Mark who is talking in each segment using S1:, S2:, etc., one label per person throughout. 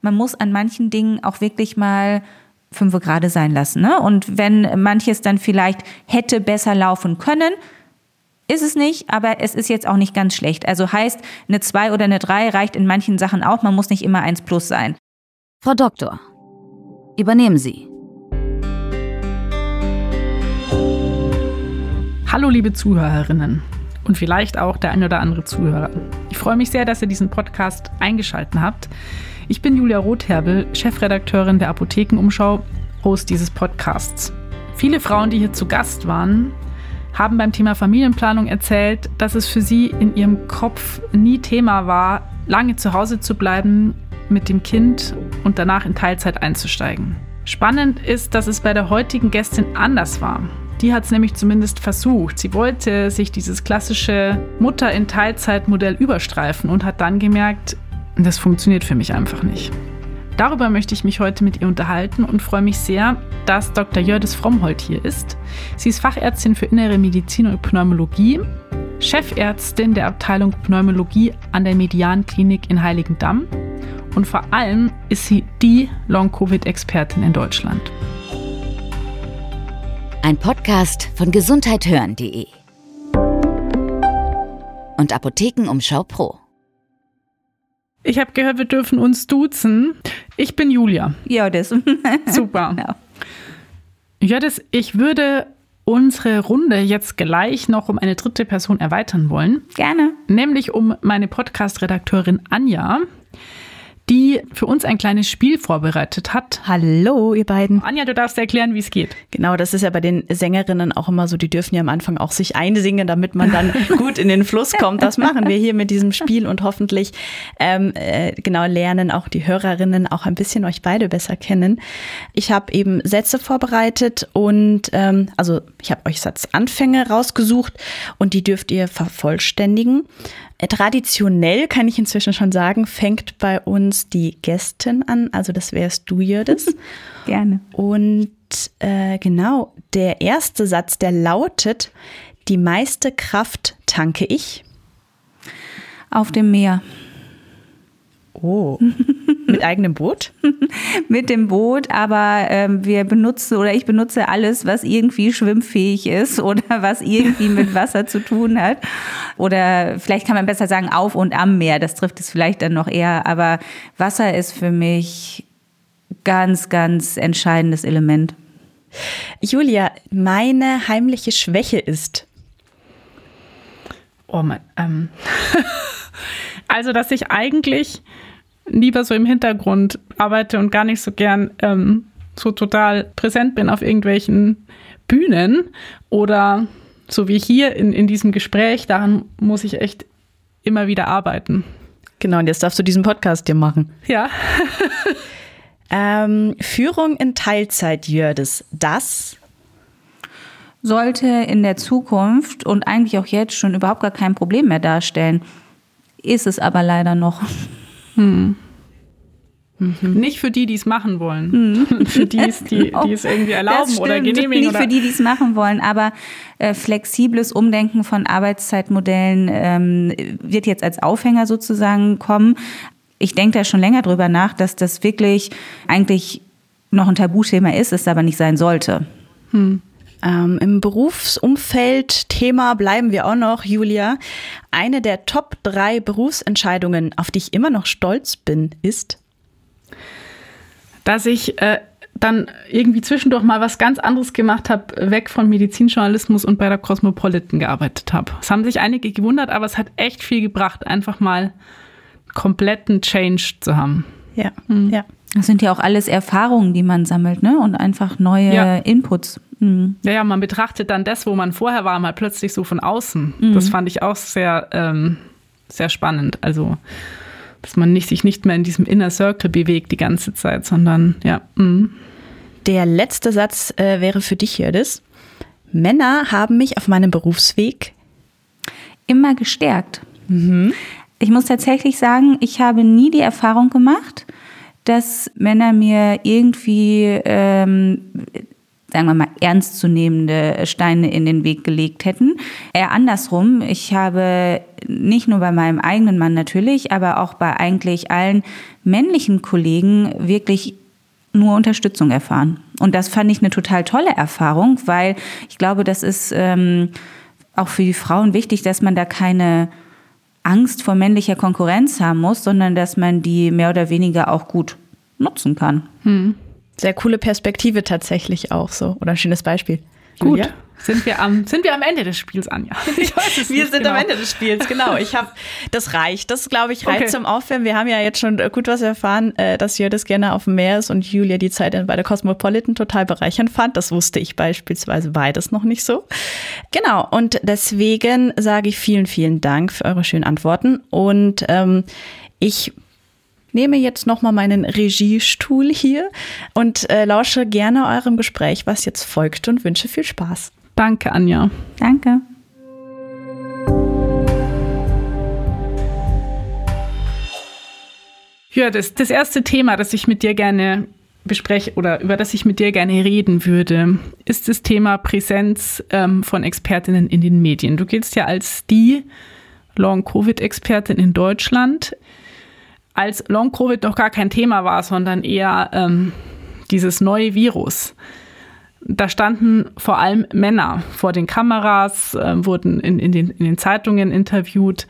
S1: man muss an manchen Dingen auch wirklich mal fünf gerade sein lassen. Ne? Und wenn manches dann vielleicht hätte besser laufen können, ist es nicht, aber es ist jetzt auch nicht ganz schlecht. Also heißt, eine 2 oder eine 3 reicht in manchen Sachen auch. Man muss nicht immer 1 plus sein.
S2: Frau Doktor, übernehmen Sie.
S3: Hallo liebe Zuhörerinnen und vielleicht auch der ein oder andere Zuhörer. Ich freue mich sehr, dass ihr diesen Podcast eingeschaltet habt. Ich bin Julia Rotherbel, Chefredakteurin der Apothekenumschau, Host dieses Podcasts. Viele Frauen, die hier zu Gast waren, haben beim Thema Familienplanung erzählt, dass es für sie in ihrem Kopf nie Thema war, lange zu Hause zu bleiben mit dem Kind und danach in Teilzeit einzusteigen. Spannend ist, dass es bei der heutigen Gästin anders war. Die hat es nämlich zumindest versucht. Sie wollte sich dieses klassische Mutter in Teilzeit-Modell überstreifen und hat dann gemerkt, das funktioniert für mich einfach nicht. Darüber möchte ich mich heute mit ihr unterhalten und freue mich sehr, dass Dr. Jördis Frommholt hier ist. Sie ist Fachärztin für Innere Medizin und Pneumologie, Chefärztin der Abteilung Pneumologie an der Median Klinik in Heiligendamm und vor allem ist sie die Long-Covid-Expertin in Deutschland.
S2: Ein Podcast von gesundheithören.de und Apothekenumschau Pro.
S3: Ich habe gehört, wir dürfen uns duzen. Ich bin Julia.
S1: Ja, das.
S3: Super. Ja. ja, das, ich würde unsere Runde jetzt gleich noch um eine dritte Person erweitern wollen.
S1: Gerne.
S3: Nämlich um meine Podcast-Redakteurin Anja die für uns ein kleines Spiel vorbereitet hat.
S4: Hallo, ihr beiden.
S3: Anja, du darfst erklären, wie es geht.
S4: Genau, das ist ja bei den Sängerinnen auch immer so, die dürfen ja am Anfang auch sich einsingen, damit man dann gut in den Fluss kommt. Das machen wir hier mit diesem Spiel und hoffentlich ähm, äh, genau lernen auch die Hörerinnen auch ein bisschen euch beide besser kennen. Ich habe eben Sätze vorbereitet und ähm, also ich habe euch Satzanfänge rausgesucht und die dürft ihr vervollständigen. Traditionell kann ich inzwischen schon sagen, fängt bei uns die Gästin an. Also das wärst du, Jördis.
S1: Gerne.
S4: Und äh, genau, der erste Satz, der lautet, die meiste Kraft tanke ich.
S1: Auf dem Meer.
S4: Oh, mit eigenem Boot?
S1: mit dem Boot, aber ähm, wir benutzen oder ich benutze alles, was irgendwie schwimmfähig ist oder was irgendwie mit Wasser zu tun hat. Oder vielleicht kann man besser sagen auf und am Meer, das trifft es vielleicht dann noch eher. Aber Wasser ist für mich ganz, ganz entscheidendes Element.
S4: Julia, meine heimliche Schwäche ist.
S3: Oh mein, ähm. also, dass ich eigentlich lieber so im Hintergrund arbeite und gar nicht so gern ähm, so total präsent bin auf irgendwelchen Bühnen oder so wie hier in, in diesem Gespräch, daran muss ich echt immer wieder arbeiten.
S4: Genau, und jetzt darfst du diesen Podcast dir machen.
S3: Ja.
S4: ähm, Führung in Teilzeit, Jördes, das
S1: sollte in der Zukunft und eigentlich auch jetzt schon überhaupt gar kein Problem mehr darstellen. Ist es aber leider noch.
S3: Hm. Mhm. Nicht für die, die es machen wollen. Mhm. für die, die, die es irgendwie erlauben oder genehmigen.
S1: Nicht für die, die es machen wollen, aber äh, flexibles Umdenken von Arbeitszeitmodellen ähm, wird jetzt als Aufhänger sozusagen kommen. Ich denke da schon länger drüber nach, dass das wirklich eigentlich noch ein Tabuthema ist, es aber nicht sein sollte.
S4: Hm. Ähm, Im Berufsumfeld Thema bleiben wir auch noch, Julia. Eine der Top drei Berufsentscheidungen, auf die ich immer noch stolz bin, ist?
S3: Dass ich äh, dann irgendwie zwischendurch mal was ganz anderes gemacht habe, weg von Medizinjournalismus und bei der Cosmopolitan gearbeitet habe. Es haben sich einige gewundert, aber es hat echt viel gebracht, einfach mal kompletten Change zu haben.
S4: Ja, mhm. ja.
S1: Das sind ja auch alles Erfahrungen, die man sammelt, ne? Und einfach neue ja. Inputs.
S3: Mhm. Ja, ja, man betrachtet dann das, wo man vorher war, mal plötzlich so von außen. Mhm. Das fand ich auch sehr, ähm, sehr spannend. Also, dass man nicht, sich nicht mehr in diesem Inner Circle bewegt die ganze Zeit, sondern ja. Mh.
S4: Der letzte Satz äh, wäre für dich, Jördis. Männer haben mich auf meinem Berufsweg
S1: immer gestärkt. Mhm. Ich muss tatsächlich sagen, ich habe nie die Erfahrung gemacht, dass Männer mir irgendwie ähm, sagen wir mal, ernstzunehmende Steine in den Weg gelegt hätten. Eher andersrum. Ich habe nicht nur bei meinem eigenen Mann natürlich, aber auch bei eigentlich allen männlichen Kollegen wirklich nur Unterstützung erfahren. Und das fand ich eine total tolle Erfahrung, weil ich glaube, das ist ähm, auch für die Frauen wichtig, dass man da keine Angst vor männlicher Konkurrenz haben muss, sondern dass man die mehr oder weniger auch gut nutzen kann. Hm.
S4: Sehr coole Perspektive tatsächlich auch so. Oder ein schönes Beispiel.
S3: Gut. Julia? Sind wir, am, sind wir am Ende des Spiels, Anja?
S4: Ich weiß es wir sind genau. am Ende des Spiels, genau. Ich habe, das reicht. Das, glaube ich, reicht okay. zum Aufwärmen. Wir haben ja jetzt schon gut was erfahren, äh, dass Jördis gerne auf dem Meer ist und Julia die Zeit bei der Cosmopolitan total bereichernd fand. Das wusste ich beispielsweise beides noch nicht so. Genau, und deswegen sage ich vielen, vielen Dank für eure schönen Antworten. Und ähm, ich nehme jetzt nochmal meinen Regiestuhl hier und äh, lausche gerne eurem Gespräch, was jetzt folgt und wünsche viel Spaß.
S3: Danke, Anja.
S1: Danke.
S3: Ja, das, das erste Thema, das ich mit dir gerne bespreche oder über das ich mit dir gerne reden würde, ist das Thema Präsenz ähm, von Expertinnen in den Medien. Du giltst ja als die Long-Covid-Expertin in Deutschland als Long-Covid noch gar kein Thema war, sondern eher ähm, dieses neue Virus. Da standen vor allem Männer vor den Kameras, äh, wurden in, in, den, in den Zeitungen interviewt.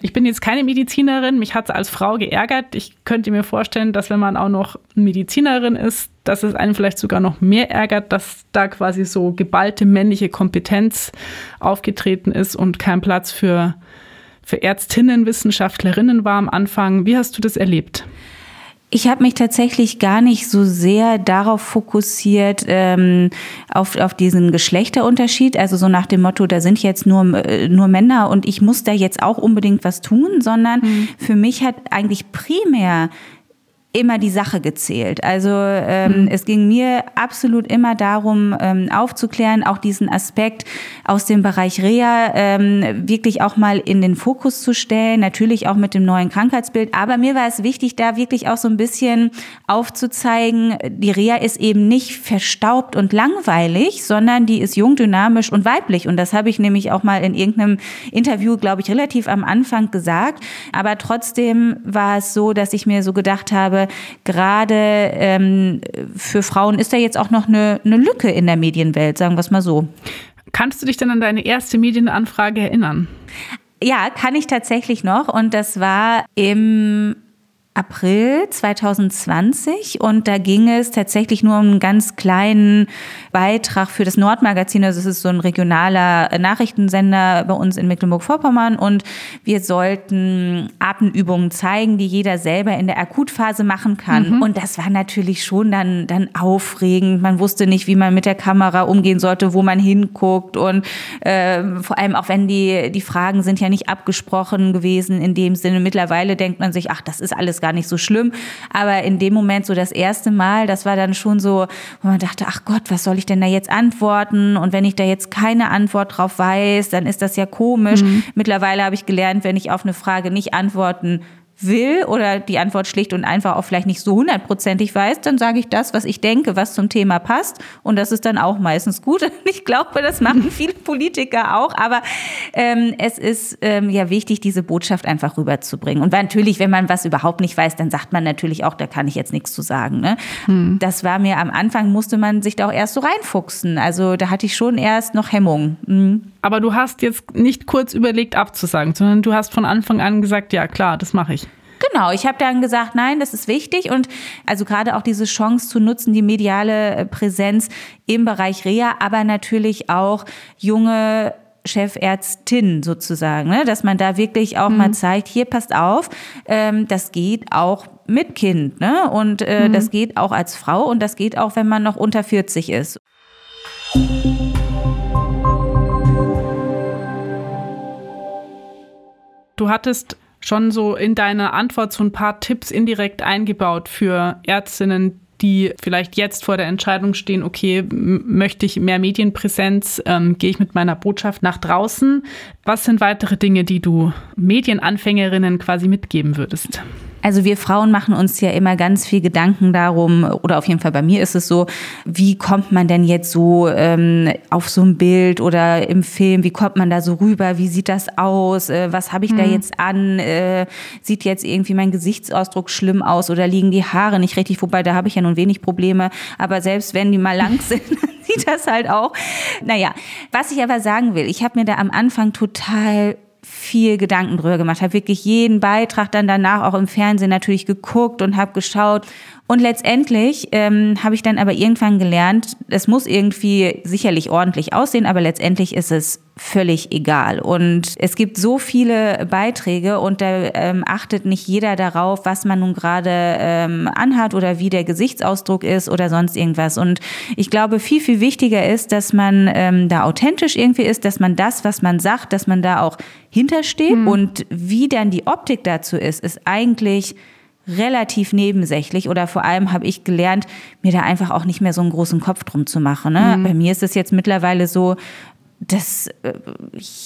S3: Ich bin jetzt keine Medizinerin, mich hat es als Frau geärgert. Ich könnte mir vorstellen, dass wenn man auch noch Medizinerin ist, dass es einen vielleicht sogar noch mehr ärgert, dass da quasi so geballte männliche Kompetenz aufgetreten ist und kein Platz für für Ärztinnen, Wissenschaftlerinnen war am Anfang. Wie hast du das erlebt?
S1: Ich habe mich tatsächlich gar nicht so sehr darauf fokussiert, ähm, auf, auf diesen Geschlechterunterschied, also so nach dem Motto, da sind jetzt nur, äh, nur Männer und ich muss da jetzt auch unbedingt was tun, sondern mhm. für mich hat eigentlich primär immer die Sache gezählt. Also ähm, mhm. es ging mir absolut immer darum, ähm, aufzuklären, auch diesen Aspekt aus dem Bereich Reha ähm, wirklich auch mal in den Fokus zu stellen, natürlich auch mit dem neuen Krankheitsbild. Aber mir war es wichtig, da wirklich auch so ein bisschen aufzuzeigen, die Reha ist eben nicht verstaubt und langweilig, sondern die ist jung, dynamisch und weiblich. Und das habe ich nämlich auch mal in irgendeinem Interview, glaube ich, relativ am Anfang gesagt. Aber trotzdem war es so, dass ich mir so gedacht habe, gerade ähm, für Frauen ist da jetzt auch noch eine, eine Lücke in der Medienwelt, sagen wir es mal so.
S3: Kannst du dich denn an deine erste Medienanfrage erinnern?
S1: Ja, kann ich tatsächlich noch. Und das war im April 2020 und da ging es tatsächlich nur um einen ganz kleinen Beitrag für das Nordmagazin. Also es ist so ein regionaler Nachrichtensender bei uns in Mecklenburg-Vorpommern und wir sollten Atemübungen zeigen, die jeder selber in der Akutphase machen kann. Mhm. Und das war natürlich schon dann, dann aufregend. Man wusste nicht, wie man mit der Kamera umgehen sollte, wo man hinguckt und äh, vor allem auch wenn die, die Fragen sind ja nicht abgesprochen gewesen in dem Sinne. Mittlerweile denkt man sich, ach, das ist alles gar nicht so schlimm. Aber in dem Moment so das erste Mal, das war dann schon so, wo man dachte, ach Gott, was soll ich denn da jetzt antworten? Und wenn ich da jetzt keine Antwort drauf weiß, dann ist das ja komisch. Mhm. Mittlerweile habe ich gelernt, wenn ich auf eine Frage nicht antworten will oder die Antwort schlicht und einfach auch vielleicht nicht so hundertprozentig weiß, dann sage ich das, was ich denke, was zum Thema passt. Und das ist dann auch meistens gut. Ich glaube, das machen viele Politiker auch. Aber ähm, es ist ähm, ja wichtig, diese Botschaft einfach rüberzubringen. Und natürlich, wenn man was überhaupt nicht weiß, dann sagt man natürlich auch, da kann ich jetzt nichts zu sagen. Ne? Hm. Das war mir am Anfang, musste man sich da auch erst so reinfuchsen. Also da hatte ich schon erst noch Hemmung. Mhm.
S3: Aber du hast jetzt nicht kurz überlegt abzusagen, sondern du hast von Anfang an gesagt, ja klar, das mache ich.
S1: Genau, ich habe dann gesagt, nein, das ist wichtig und also gerade auch diese Chance zu nutzen, die mediale äh, Präsenz im Bereich Reha, aber natürlich auch junge Chefärztin sozusagen, ne? dass man da wirklich auch mhm. mal zeigt, hier passt auf, ähm, das geht auch mit Kind ne? und äh, mhm. das geht auch als Frau und das geht auch, wenn man noch unter 40 ist.
S3: Du hattest schon so in deiner Antwort so ein paar Tipps indirekt eingebaut für Ärztinnen, die vielleicht jetzt vor der Entscheidung stehen, okay, möchte ich mehr Medienpräsenz, ähm, gehe ich mit meiner Botschaft nach draußen. Was sind weitere Dinge, die du Medienanfängerinnen quasi mitgeben würdest?
S1: Also wir Frauen machen uns ja immer ganz viel Gedanken darum, oder auf jeden Fall bei mir ist es so, wie kommt man denn jetzt so ähm, auf so ein Bild oder im Film, wie kommt man da so rüber, wie sieht das aus, äh, was habe ich mhm. da jetzt an, äh, sieht jetzt irgendwie mein Gesichtsausdruck schlimm aus oder liegen die Haare nicht richtig, wobei da habe ich ja nun wenig Probleme, aber selbst wenn die mal lang sind, sieht das halt auch. Naja, was ich aber sagen will, ich habe mir da am Anfang total viel Gedanken drüber gemacht, habe wirklich jeden Beitrag dann danach auch im Fernsehen natürlich geguckt und habe geschaut. Und letztendlich ähm, habe ich dann aber irgendwann gelernt, es muss irgendwie sicherlich ordentlich aussehen, aber letztendlich ist es völlig egal. Und es gibt so viele Beiträge und da ähm, achtet nicht jeder darauf, was man nun gerade ähm, anhat oder wie der Gesichtsausdruck ist oder sonst irgendwas. Und ich glaube, viel, viel wichtiger ist, dass man ähm, da authentisch irgendwie ist, dass man das, was man sagt, dass man da auch hintersteht. Mhm. Und wie dann die Optik dazu ist, ist eigentlich relativ nebensächlich oder vor allem habe ich gelernt, mir da einfach auch nicht mehr so einen großen Kopf drum zu machen. Ne? Mhm. Bei mir ist es jetzt mittlerweile so, das, äh,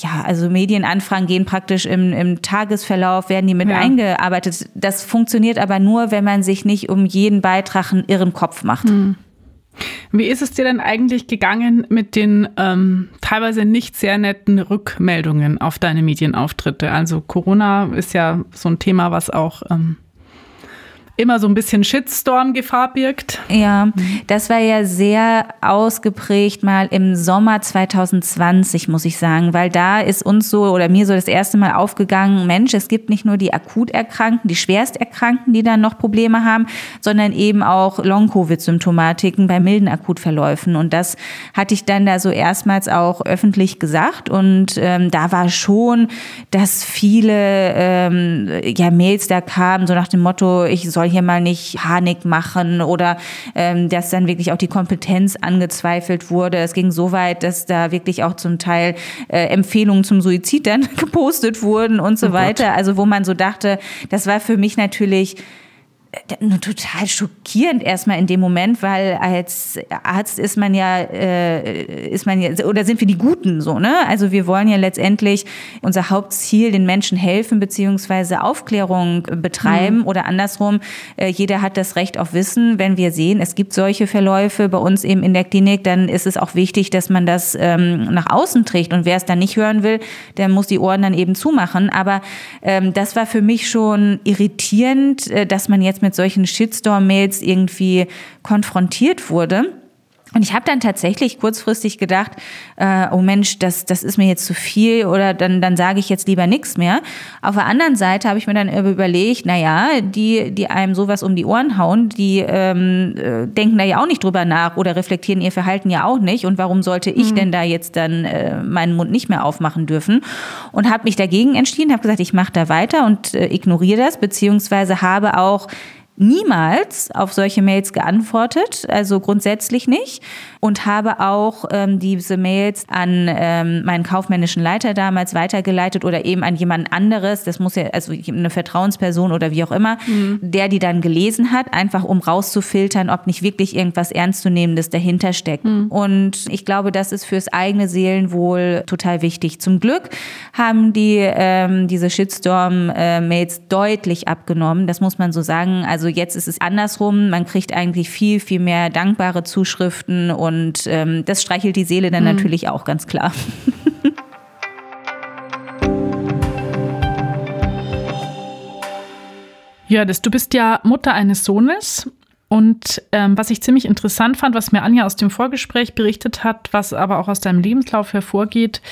S1: ja, also Medienanfragen gehen praktisch im, im Tagesverlauf, werden die mit ja. eingearbeitet. Das funktioniert aber nur, wenn man sich nicht um jeden Beitrag einen irren Kopf macht. Hm.
S3: Wie ist es dir denn eigentlich gegangen mit den ähm, teilweise nicht sehr netten Rückmeldungen auf deine Medienauftritte? Also Corona ist ja so ein Thema, was auch ähm, immer so ein bisschen Shitstorm-Gefahr birgt.
S1: Ja, das war ja sehr ausgeprägt mal im Sommer 2020, muss ich sagen, weil da ist uns so oder mir so das erste Mal aufgegangen, Mensch, es gibt nicht nur die akut Erkrankten, die Schwersterkrankten, die dann noch Probleme haben, sondern eben auch Long-Covid-Symptomatiken bei milden Akutverläufen. Und das hatte ich dann da so erstmals auch öffentlich gesagt. Und ähm, da war schon, dass viele ähm, ja, Mails da kamen, so nach dem Motto, ich soll soll hier mal nicht Panik machen oder ähm, dass dann wirklich auch die Kompetenz angezweifelt wurde. Es ging so weit, dass da wirklich auch zum Teil äh, Empfehlungen zum Suizid dann gepostet wurden und so oh weiter. Also wo man so dachte, das war für mich natürlich total schockierend erstmal in dem Moment, weil als Arzt ist man ja, äh, ist man ja, oder sind wir die Guten so, ne? Also wir wollen ja letztendlich unser Hauptziel den Menschen helfen beziehungsweise Aufklärung betreiben mhm. oder andersrum. Äh, jeder hat das Recht auf Wissen. Wenn wir sehen, es gibt solche Verläufe bei uns eben in der Klinik, dann ist es auch wichtig, dass man das ähm, nach außen trägt. Und wer es dann nicht hören will, der muss die Ohren dann eben zumachen. Aber ähm, das war für mich schon irritierend, äh, dass man jetzt mit solchen Shitstorm-Mails irgendwie konfrontiert wurde. Und ich habe dann tatsächlich kurzfristig gedacht, äh, oh Mensch, das, das ist mir jetzt zu viel oder dann, dann sage ich jetzt lieber nichts mehr. Auf der anderen Seite habe ich mir dann überlegt, na ja, die, die einem sowas um die Ohren hauen, die ähm, äh, denken da ja auch nicht drüber nach oder reflektieren ihr Verhalten ja auch nicht. Und warum sollte ich mhm. denn da jetzt dann äh, meinen Mund nicht mehr aufmachen dürfen? Und habe mich dagegen entschieden, habe gesagt, ich mache da weiter und äh, ignoriere das, beziehungsweise habe auch niemals auf solche Mails geantwortet, also grundsätzlich nicht und habe auch ähm, diese Mails an ähm, meinen kaufmännischen Leiter damals weitergeleitet oder eben an jemand anderes, das muss ja also eine Vertrauensperson oder wie auch immer, mhm. der die dann gelesen hat, einfach um rauszufiltern, ob nicht wirklich irgendwas ernstzunehmendes dahinter steckt. Mhm. Und ich glaube, das ist fürs eigene Seelenwohl total wichtig. Zum Glück haben die ähm, diese Shitstorm-Mails äh, deutlich abgenommen, das muss man so sagen. Also also jetzt ist es andersrum. Man kriegt eigentlich viel, viel mehr dankbare Zuschriften und ähm, das streichelt die Seele dann mhm. natürlich auch ganz klar.
S3: Ja, das, du bist ja Mutter eines Sohnes. Und ähm, was ich ziemlich interessant fand, was mir Anja aus dem Vorgespräch berichtet hat, was aber auch aus deinem Lebenslauf hervorgeht,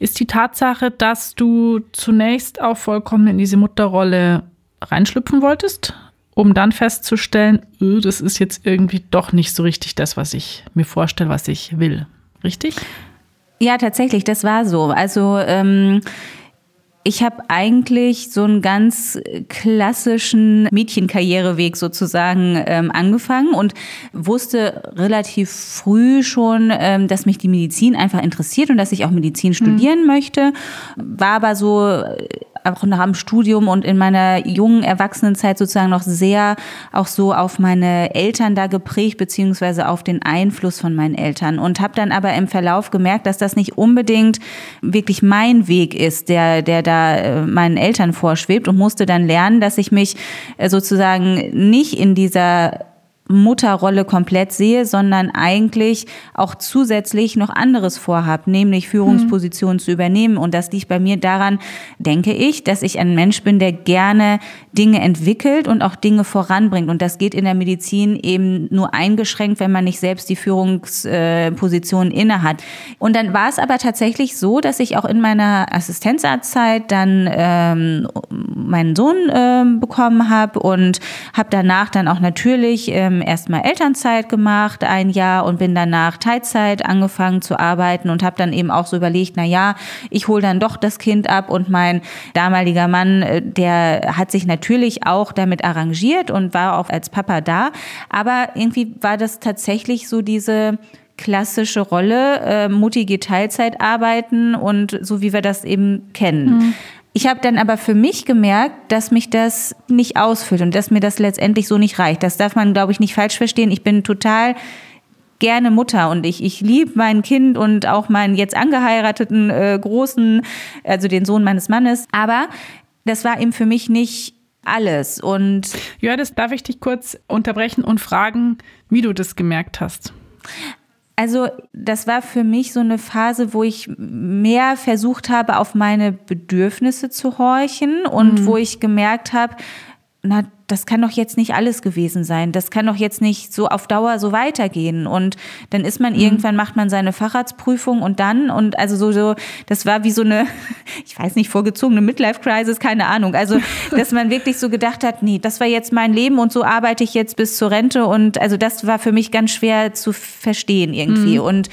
S3: ist die Tatsache, dass du zunächst auch vollkommen in diese Mutterrolle reinschlüpfen wolltest um dann festzustellen, öh, das ist jetzt irgendwie doch nicht so richtig das, was ich mir vorstelle, was ich will. Richtig?
S1: Ja, tatsächlich, das war so. Also ähm, ich habe eigentlich so einen ganz klassischen Mädchenkarriereweg sozusagen ähm, angefangen und wusste relativ früh schon, ähm, dass mich die Medizin einfach interessiert und dass ich auch Medizin studieren mhm. möchte. War aber so auch nach dem Studium und in meiner jungen Erwachsenenzeit sozusagen noch sehr auch so auf meine Eltern da geprägt, beziehungsweise auf den Einfluss von meinen Eltern. Und habe dann aber im Verlauf gemerkt, dass das nicht unbedingt wirklich mein Weg ist, der, der da äh, meinen Eltern vorschwebt und musste dann lernen, dass ich mich äh, sozusagen nicht in dieser Mutterrolle komplett sehe, sondern eigentlich auch zusätzlich noch anderes vorhabe, nämlich Führungspositionen mhm. zu übernehmen. Und das liegt bei mir daran, denke ich, dass ich ein Mensch bin, der gerne Dinge entwickelt und auch Dinge voranbringt. Und das geht in der Medizin eben nur eingeschränkt, wenn man nicht selbst die Führungsposition inne hat. Und dann war es aber tatsächlich so, dass ich auch in meiner Assistenzarztzeit dann ähm, meinen Sohn ähm, bekommen habe und habe danach dann auch natürlich ähm, erstmal Elternzeit gemacht, ein Jahr und bin danach Teilzeit angefangen zu arbeiten und habe dann eben auch so überlegt, na ja, ich hole dann doch das Kind ab und mein damaliger Mann, äh, der hat sich natürlich auch damit arrangiert und war auch als Papa da, aber irgendwie war das tatsächlich so diese klassische Rolle, äh, Mutti geht Teilzeit arbeiten und so wie wir das eben kennen. Mhm. Ich habe dann aber für mich gemerkt, dass mich das nicht ausfüllt und dass mir das letztendlich so nicht reicht. Das darf man, glaube ich, nicht falsch verstehen. Ich bin total gerne Mutter und ich, ich liebe mein Kind und auch meinen jetzt angeheirateten äh, Großen, also den Sohn meines Mannes. Aber das war eben für mich nicht alles. Und
S3: ja, das darf ich dich kurz unterbrechen und fragen, wie du das gemerkt hast.
S1: Also das war für mich so eine Phase, wo ich mehr versucht habe, auf meine Bedürfnisse zu horchen und mhm. wo ich gemerkt habe, na, das kann doch jetzt nicht alles gewesen sein. Das kann doch jetzt nicht so auf Dauer so weitergehen. Und dann ist man mhm. irgendwann, macht man seine Facharztprüfung und dann, und also so, so, das war wie so eine, ich weiß nicht, vorgezogene Midlife-Crisis, keine Ahnung. Also, dass man wirklich so gedacht hat, nee, das war jetzt mein Leben und so arbeite ich jetzt bis zur Rente. Und also das war für mich ganz schwer zu verstehen irgendwie. Mhm. Und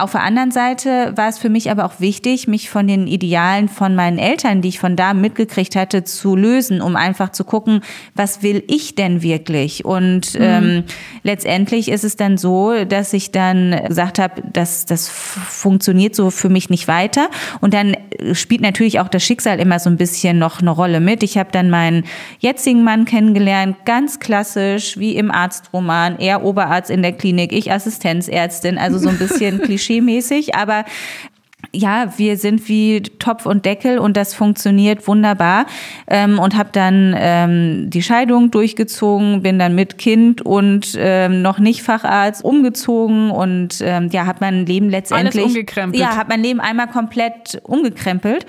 S1: auf der anderen Seite war es für mich aber auch wichtig, mich von den Idealen von meinen Eltern, die ich von da mitgekriegt hatte, zu lösen, um einfach zu gucken, was will ich denn wirklich? Und mhm. ähm, letztendlich ist es dann so, dass ich dann gesagt habe, dass das funktioniert so für mich nicht weiter. Und dann spielt natürlich auch das Schicksal immer so ein bisschen noch eine Rolle mit. Ich habe dann meinen jetzigen Mann kennengelernt, ganz klassisch, wie im Arztroman. Er Oberarzt in der Klinik, ich Assistenzärztin, also so ein bisschen klischeemäßig, aber ja, wir sind wie Topf und Deckel und das funktioniert wunderbar. Ähm, und habe dann ähm, die Scheidung durchgezogen, bin dann mit Kind und ähm, noch nicht Facharzt umgezogen und ähm, ja, habe mein Leben letztendlich.
S3: Alles umgekrempelt.
S1: Ja, habe mein Leben einmal komplett umgekrempelt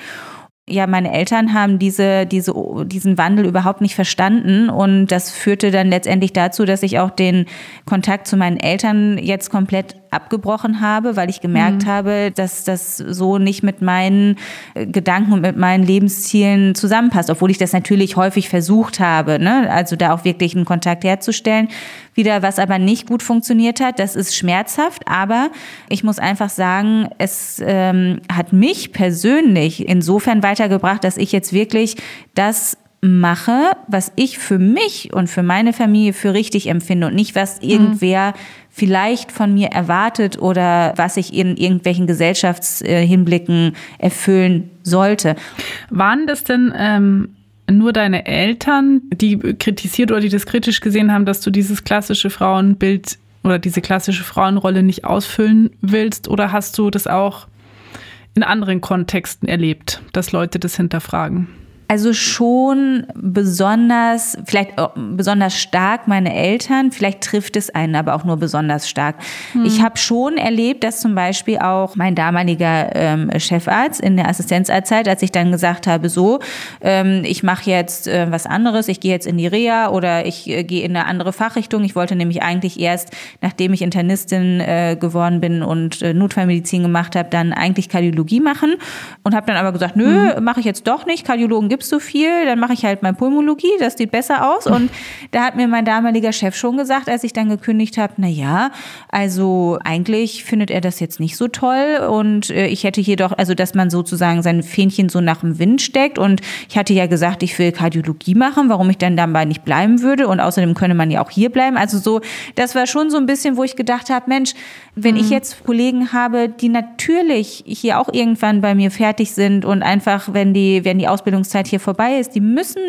S1: ja, meine Eltern haben diese, diese, diesen Wandel überhaupt nicht verstanden und das führte dann letztendlich dazu, dass ich auch den Kontakt zu meinen Eltern jetzt komplett abgebrochen habe, weil ich gemerkt mhm. habe, dass das so nicht mit meinen äh, Gedanken und mit meinen Lebenszielen zusammenpasst, obwohl ich das natürlich häufig versucht habe, ne? also da auch wirklich einen Kontakt herzustellen. Wieder, was aber nicht gut funktioniert hat, das ist schmerzhaft, aber ich muss einfach sagen, es ähm, hat mich persönlich insofern weitergebracht, dass ich jetzt wirklich das mache, was ich für mich und für meine Familie für richtig empfinde und nicht, was mhm. irgendwer vielleicht von mir erwartet oder was ich in irgendwelchen Gesellschaftshinblicken erfüllen sollte.
S3: Waren das denn ähm, nur deine Eltern, die kritisiert oder die das kritisch gesehen haben, dass du dieses klassische Frauenbild oder diese klassische Frauenrolle nicht ausfüllen willst? Oder hast du das auch in anderen Kontexten erlebt, dass Leute das hinterfragen?
S1: Also schon besonders, vielleicht besonders stark meine Eltern, vielleicht trifft es einen aber auch nur besonders stark. Hm. Ich habe schon erlebt, dass zum Beispiel auch mein damaliger ähm, Chefarzt in der Assistenzarztzeit, als ich dann gesagt habe, so, ähm, ich mache jetzt äh, was anderes, ich gehe jetzt in die Reha oder ich äh, gehe in eine andere Fachrichtung. Ich wollte nämlich eigentlich erst, nachdem ich Internistin äh, geworden bin und äh, Notfallmedizin gemacht habe, dann eigentlich Kardiologie machen und habe dann aber gesagt, nö, hm. mache ich jetzt doch nicht. Kardiologen gibt gibst so viel, dann mache ich halt mal Pulmologie, das sieht besser aus. Und da hat mir mein damaliger Chef schon gesagt, als ich dann gekündigt habe, na ja, also eigentlich findet er das jetzt nicht so toll und äh, ich hätte jedoch, also dass man sozusagen sein Fähnchen so nach dem Wind steckt und ich hatte ja gesagt, ich will Kardiologie machen, warum ich dann dabei nicht bleiben würde und außerdem könne man ja auch hier bleiben. Also so, das war schon so ein bisschen, wo ich gedacht habe, Mensch, wenn mhm. ich jetzt Kollegen habe, die natürlich hier auch irgendwann bei mir fertig sind und einfach, wenn die, wenn die Ausbildungszeit hier vorbei ist, die müssen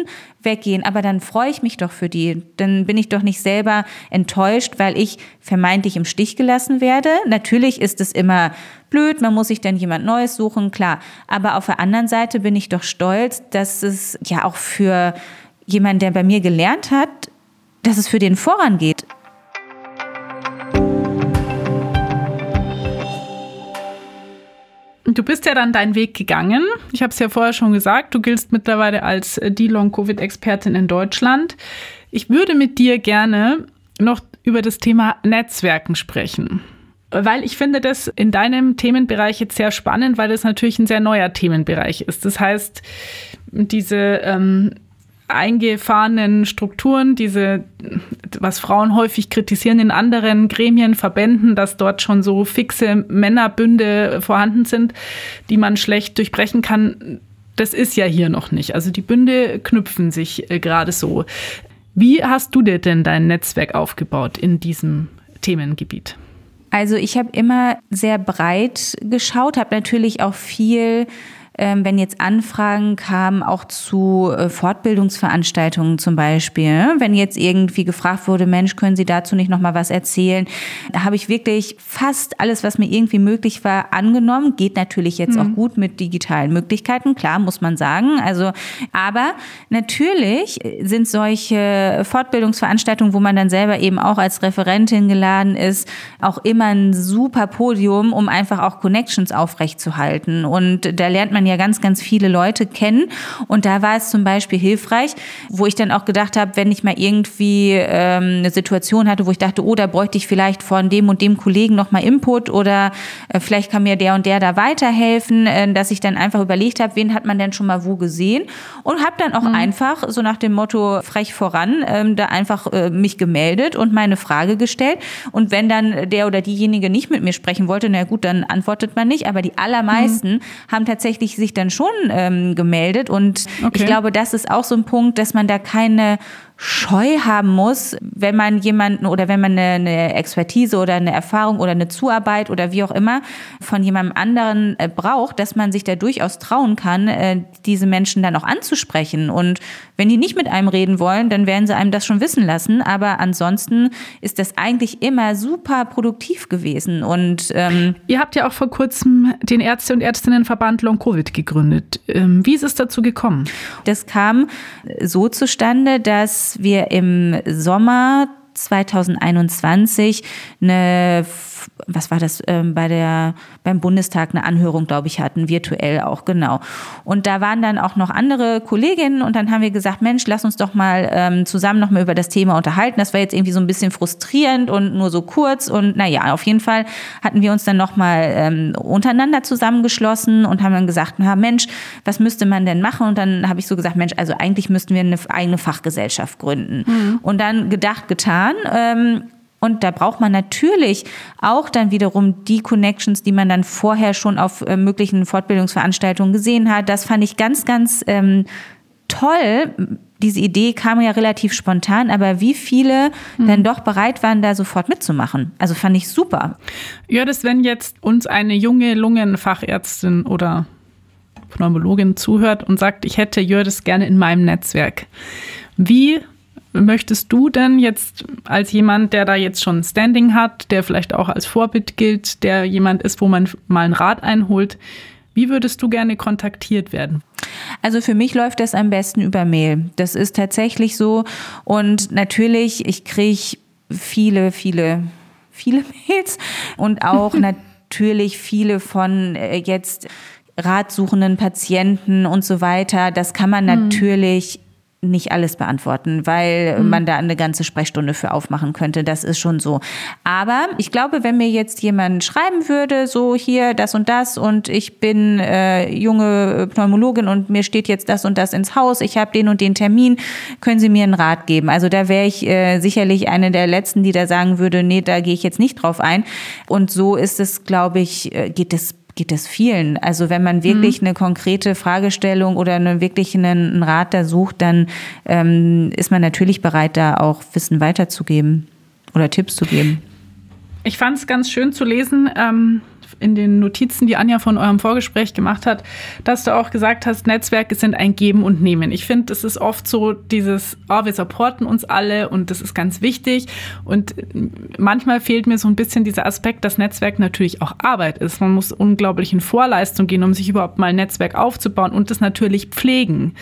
S1: weggehen, aber dann freue ich mich doch für die. Dann bin ich doch nicht selber enttäuscht, weil ich vermeintlich im Stich gelassen werde. Natürlich ist es immer blöd, man muss sich dann jemand Neues suchen, klar. Aber auf der anderen Seite bin ich doch stolz, dass es ja auch für jemanden, der bei mir gelernt hat, dass es für den vorangeht.
S3: Du bist ja dann deinen Weg gegangen. Ich habe es ja vorher schon gesagt, du giltst mittlerweile als die Long-Covid-Expertin in Deutschland. Ich würde mit dir gerne noch über das Thema Netzwerken sprechen. Weil ich finde das in deinem Themenbereich jetzt sehr spannend, weil das natürlich ein sehr neuer Themenbereich ist. Das heißt, diese ähm, eingefahrenen Strukturen, diese, was Frauen häufig kritisieren in anderen Gremien, Verbänden, dass dort schon so fixe Männerbünde vorhanden sind, die man schlecht durchbrechen kann. Das ist ja hier noch nicht. Also die Bünde knüpfen sich äh, gerade so. Wie hast du dir denn dein Netzwerk aufgebaut in diesem Themengebiet?
S1: Also ich habe immer sehr breit geschaut, habe natürlich auch viel wenn jetzt Anfragen kamen, auch zu äh, Fortbildungsveranstaltungen zum Beispiel. Ne? Wenn jetzt irgendwie gefragt wurde, Mensch, können Sie dazu nicht nochmal was erzählen? Da habe ich wirklich fast alles, was mir irgendwie möglich war, angenommen. Geht natürlich jetzt mhm. auch gut mit digitalen Möglichkeiten, klar, muss man sagen. Also, aber natürlich sind solche Fortbildungsveranstaltungen, wo man dann selber eben auch als Referentin geladen ist, auch immer ein super Podium, um einfach auch Connections aufrechtzuhalten. Und da lernt man man ja ganz, ganz viele Leute kennen. Und da war es zum Beispiel hilfreich, wo ich dann auch gedacht habe, wenn ich mal irgendwie ähm, eine Situation hatte, wo ich dachte, oh, da bräuchte ich vielleicht von dem und dem Kollegen nochmal Input oder äh, vielleicht kann mir der und der da weiterhelfen, äh, dass ich dann einfach überlegt habe, wen hat man denn schon mal wo gesehen und habe dann auch mhm. einfach so nach dem Motto frech voran äh, da einfach äh, mich gemeldet und meine Frage gestellt. Und wenn dann der oder diejenige nicht mit mir sprechen wollte, na gut, dann antwortet man nicht. Aber die allermeisten mhm. haben tatsächlich sich, sich dann schon ähm, gemeldet. Und okay. ich glaube, das ist auch so ein Punkt, dass man da keine Scheu haben muss, wenn man jemanden oder wenn man eine, eine, Expertise oder eine Erfahrung oder eine Zuarbeit oder wie auch immer von jemandem anderen äh, braucht, dass man sich da durchaus trauen kann, äh, diese Menschen dann auch anzusprechen. Und wenn die nicht mit einem reden wollen, dann werden sie einem das schon wissen lassen. Aber ansonsten ist das eigentlich immer super produktiv gewesen. Und
S3: ähm, ihr habt ja auch vor kurzem den Ärzte- und Ärztinnenverband Long Covid gegründet. Ähm, wie ist es dazu gekommen?
S1: Das kam so zustande, dass wir im Sommer 2021 eine was war das, ähm, bei der, beim Bundestag eine Anhörung, glaube ich, hatten, virtuell auch, genau. Und da waren dann auch noch andere Kolleginnen und dann haben wir gesagt, Mensch, lass uns doch mal ähm, zusammen noch mal über das Thema unterhalten. Das war jetzt irgendwie so ein bisschen frustrierend und nur so kurz und naja, auf jeden Fall hatten wir uns dann noch mal ähm, untereinander zusammengeschlossen und haben dann gesagt, na Mensch, was müsste man denn machen? Und dann habe ich so gesagt, Mensch, also eigentlich müssten wir eine eigene Fachgesellschaft gründen. Mhm. Und dann gedacht, getan. Ähm, und da braucht man natürlich auch dann wiederum die Connections, die man dann vorher schon auf äh, möglichen Fortbildungsveranstaltungen gesehen hat. Das fand ich ganz, ganz ähm, toll. Diese Idee kam ja relativ spontan, aber wie viele mhm. dann doch bereit waren, da sofort mitzumachen. Also fand ich super.
S3: Ja, das, wenn jetzt uns eine junge Lungenfachärztin oder Pneumologin zuhört und sagt, ich hätte Jördis gerne in meinem Netzwerk. Wie möchtest du denn jetzt als jemand, der da jetzt schon Standing hat, der vielleicht auch als Vorbild gilt, der jemand ist, wo man mal einen Rat einholt, wie würdest du gerne kontaktiert werden?
S1: Also für mich läuft das am besten über Mail. Das ist tatsächlich so. Und natürlich, ich kriege viele, viele, viele Mails und auch natürlich viele von äh, jetzt ratsuchenden Patienten und so weiter. Das kann man hm. natürlich nicht alles beantworten, weil mhm. man da eine ganze Sprechstunde für aufmachen könnte. Das ist schon so. Aber ich glaube, wenn mir jetzt jemand schreiben würde, so hier das und das und ich bin äh, junge Pneumologin und mir steht jetzt das und das ins Haus, ich habe den und den Termin, können Sie mir einen Rat geben? Also da wäre ich äh, sicherlich eine der letzten, die da sagen würde, nee, da gehe ich jetzt nicht drauf ein. Und so ist es, glaube ich, äh, geht es geht es vielen. Also wenn man wirklich mhm. eine konkrete Fragestellung oder einen wirklich einen, Rat da sucht, dann ähm, ist man natürlich bereit, da auch Wissen weiterzugeben oder Tipps zu geben.
S3: Ich fand es ganz schön zu lesen. Ähm in den Notizen, die Anja von eurem Vorgespräch gemacht hat, dass du auch gesagt hast, Netzwerke sind ein Geben und Nehmen. Ich finde, es ist oft so dieses, oh, wir supporten uns alle und das ist ganz wichtig. Und manchmal fehlt mir so ein bisschen dieser Aspekt, dass Netzwerk natürlich auch Arbeit ist. Man muss unglaublich in Vorleistung gehen, um sich überhaupt mal ein Netzwerk aufzubauen und das natürlich pflegen.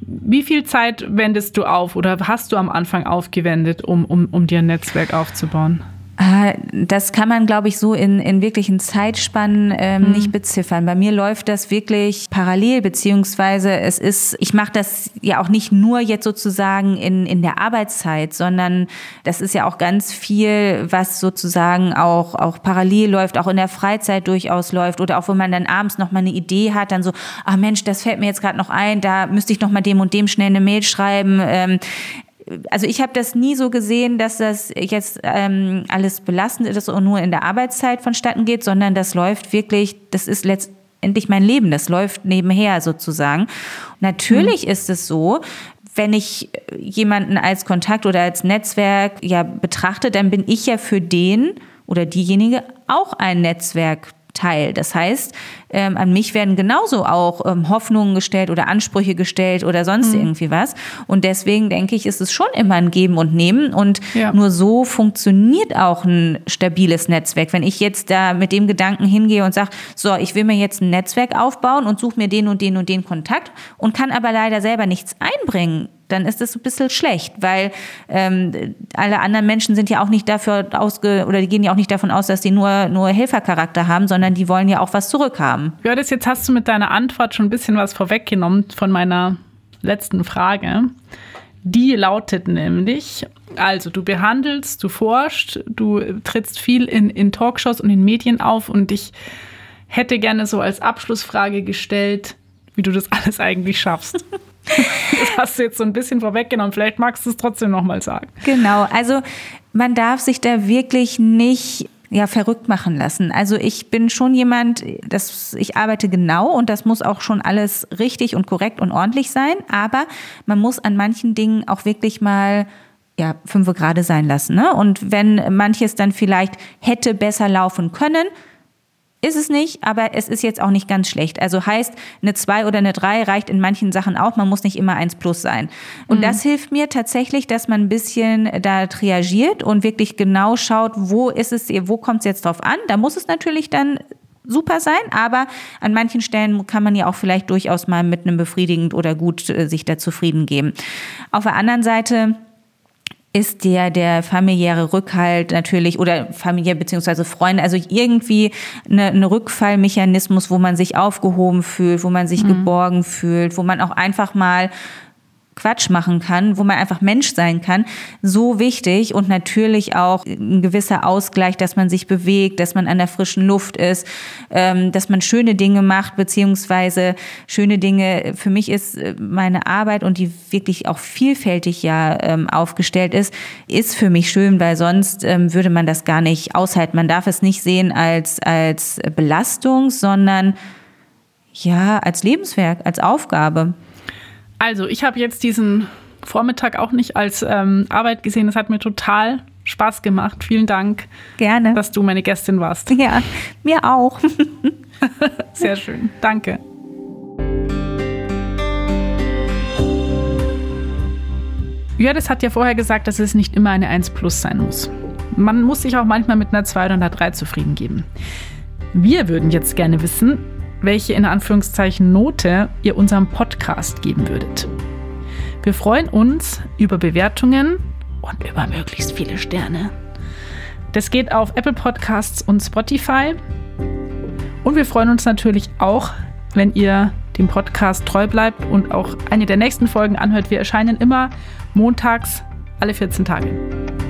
S3: Wie viel Zeit wendest du auf oder hast du am Anfang aufgewendet, um, um, um dir ein Netzwerk aufzubauen?
S1: Ah, das kann man, glaube ich, so in, in wirklichen Zeitspannen ähm, mhm. nicht beziffern. Bei mir läuft das wirklich parallel, beziehungsweise es ist, ich mache das ja auch nicht nur jetzt sozusagen in, in der Arbeitszeit, sondern das ist ja auch ganz viel, was sozusagen auch, auch parallel läuft, auch in der Freizeit durchaus läuft oder auch wo man dann abends noch mal eine Idee hat, dann so, ah Mensch, das fällt mir jetzt gerade noch ein, da müsste ich noch mal dem und dem schnell eine Mail schreiben. Ähm, also ich habe das nie so gesehen, dass das jetzt ähm, alles belastend ist und nur in der Arbeitszeit vonstatten geht, sondern das läuft wirklich, das ist letztendlich mein Leben, das läuft nebenher sozusagen. natürlich mhm. ist es so, wenn ich jemanden als Kontakt oder als Netzwerk ja betrachte, dann bin ich ja für den oder diejenige auch ein Netzwerk Teil. Das heißt, ähm, an mich werden genauso auch ähm, Hoffnungen gestellt oder Ansprüche gestellt oder sonst mhm. irgendwie was. Und deswegen denke ich, ist es schon immer ein Geben und Nehmen. Und ja. nur so funktioniert auch ein stabiles Netzwerk. Wenn ich jetzt da mit dem Gedanken hingehe und sage, so, ich will mir jetzt ein Netzwerk aufbauen und suche mir den und den und den Kontakt und kann aber leider selber nichts einbringen, dann ist das ein bisschen schlecht, weil ähm, alle anderen Menschen sind ja auch nicht dafür ausge oder die gehen ja auch nicht davon aus, dass die nur, nur Helfercharakter haben, sondern die wollen ja auch was zurückhaben.
S3: Ja, jetzt hast du mit deiner Antwort schon ein bisschen was vorweggenommen von meiner letzten Frage. Die lautet nämlich, also du behandelst, du forschst, du trittst viel in, in Talkshows und in Medien auf und ich hätte gerne so als Abschlussfrage gestellt, wie du das alles eigentlich schaffst. Das hast du jetzt so ein bisschen vorweggenommen. Vielleicht magst du es trotzdem nochmal sagen.
S1: Genau, also man darf sich da wirklich nicht ja, verrückt machen lassen. Also ich bin schon jemand, das, ich arbeite genau und das muss auch schon alles richtig und korrekt und ordentlich sein. Aber man muss an manchen Dingen auch wirklich mal ja, fünf gerade sein lassen. Ne? Und wenn manches dann vielleicht hätte besser laufen können, ist es nicht, aber es ist jetzt auch nicht ganz schlecht. Also heißt, eine 2 oder eine 3 reicht in manchen Sachen auch. Man muss nicht immer 1 plus sein. Und mhm. das hilft mir tatsächlich, dass man ein bisschen da triagiert und wirklich genau schaut, wo ist es, wo kommt es jetzt drauf an. Da muss es natürlich dann super sein, aber an manchen Stellen kann man ja auch vielleicht durchaus mal mit einem befriedigend oder gut äh, sich da zufrieden geben. Auf der anderen Seite ist der der familiäre Rückhalt natürlich oder familiär beziehungsweise Freunde, also irgendwie eine, eine Rückfallmechanismus, wo man sich aufgehoben fühlt, wo man sich mhm. geborgen fühlt, wo man auch einfach mal Quatsch machen kann, wo man einfach Mensch sein kann, so wichtig und natürlich auch ein gewisser Ausgleich, dass man sich bewegt, dass man an der frischen Luft ist, ähm, dass man schöne Dinge macht, beziehungsweise schöne Dinge. Für mich ist äh, meine Arbeit und die wirklich auch vielfältig ja ähm, aufgestellt ist, ist für mich schön, weil sonst ähm, würde man das gar nicht aushalten. Man darf es nicht sehen als, als Belastung, sondern ja, als Lebenswerk, als Aufgabe.
S3: Also, ich habe jetzt diesen Vormittag auch nicht als ähm, Arbeit gesehen. Es hat mir total Spaß gemacht. Vielen Dank.
S1: Gerne.
S3: Dass du meine Gästin warst.
S1: Ja, mir auch.
S3: Sehr schön. Danke. Jördes hat ja vorher gesagt, dass es nicht immer eine 1 plus sein muss. Man muss sich auch manchmal mit einer 2 oder einer 3 zufrieden geben. Wir würden jetzt gerne wissen, welche in Anführungszeichen Note ihr unserem Podcast geben würdet. Wir freuen uns über Bewertungen und über möglichst viele Sterne. Das geht auf Apple Podcasts und Spotify. Und wir freuen uns natürlich auch, wenn ihr dem Podcast treu bleibt und auch eine der nächsten Folgen anhört. Wir erscheinen immer montags alle 14 Tage.